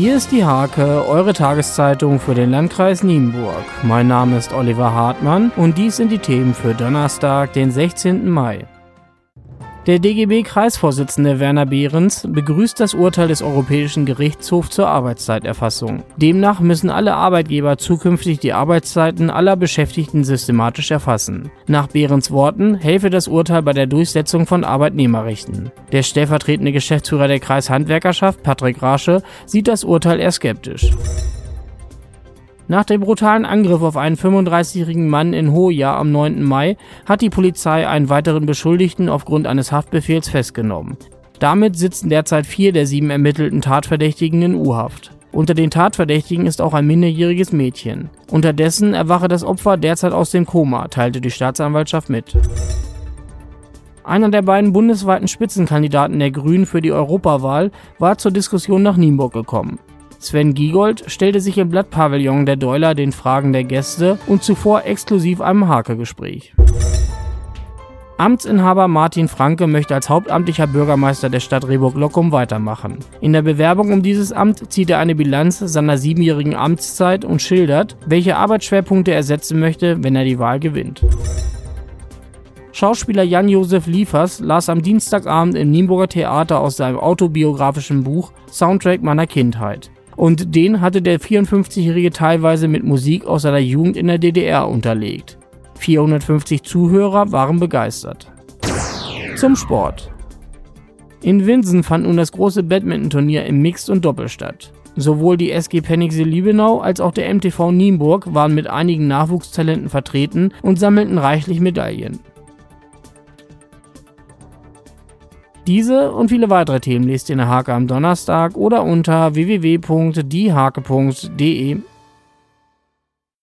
Hier ist die Hake, eure Tageszeitung für den Landkreis Nienburg. Mein Name ist Oliver Hartmann und dies sind die Themen für Donnerstag, den 16. Mai. Der DGB-Kreisvorsitzende Werner Behrens begrüßt das Urteil des Europäischen Gerichtshofs zur Arbeitszeiterfassung. Demnach müssen alle Arbeitgeber zukünftig die Arbeitszeiten aller Beschäftigten systematisch erfassen. Nach Behrens Worten helfe das Urteil bei der Durchsetzung von Arbeitnehmerrechten. Der stellvertretende Geschäftsführer der Kreishandwerkerschaft, Patrick Rasche, sieht das Urteil eher skeptisch. Nach dem brutalen Angriff auf einen 35-jährigen Mann in Hoja am 9. Mai hat die Polizei einen weiteren Beschuldigten aufgrund eines Haftbefehls festgenommen. Damit sitzen derzeit vier der sieben ermittelten Tatverdächtigen in U-Haft. Unter den Tatverdächtigen ist auch ein minderjähriges Mädchen. Unterdessen erwache das Opfer derzeit aus dem Koma, teilte die Staatsanwaltschaft mit. Einer der beiden bundesweiten Spitzenkandidaten der Grünen für die Europawahl war zur Diskussion nach Nienburg gekommen. Sven Giegold stellte sich im Blattpavillon der Deuler den Fragen der Gäste und zuvor exklusiv einem Hake-Gespräch. Amtsinhaber Martin Franke möchte als hauptamtlicher Bürgermeister der Stadt Rehburg-Lockum weitermachen. In der Bewerbung um dieses Amt zieht er eine Bilanz seiner siebenjährigen Amtszeit und schildert, welche Arbeitsschwerpunkte er setzen möchte, wenn er die Wahl gewinnt. Schauspieler Jan-Josef Liefers las am Dienstagabend im Nienburger Theater aus seinem autobiografischen Buch Soundtrack meiner Kindheit. Und den hatte der 54-Jährige teilweise mit Musik aus seiner Jugend in der DDR unterlegt. 450 Zuhörer waren begeistert. Zum Sport. In Winsen fand nun das große Badminton-Turnier im Mixed und Doppel statt. Sowohl die SG Penningsee Liebenau als auch der MTV Nienburg waren mit einigen Nachwuchstalenten vertreten und sammelten reichlich Medaillen. Diese und viele weitere Themen lest ihr in der Hake am Donnerstag oder unter www.diehake.de.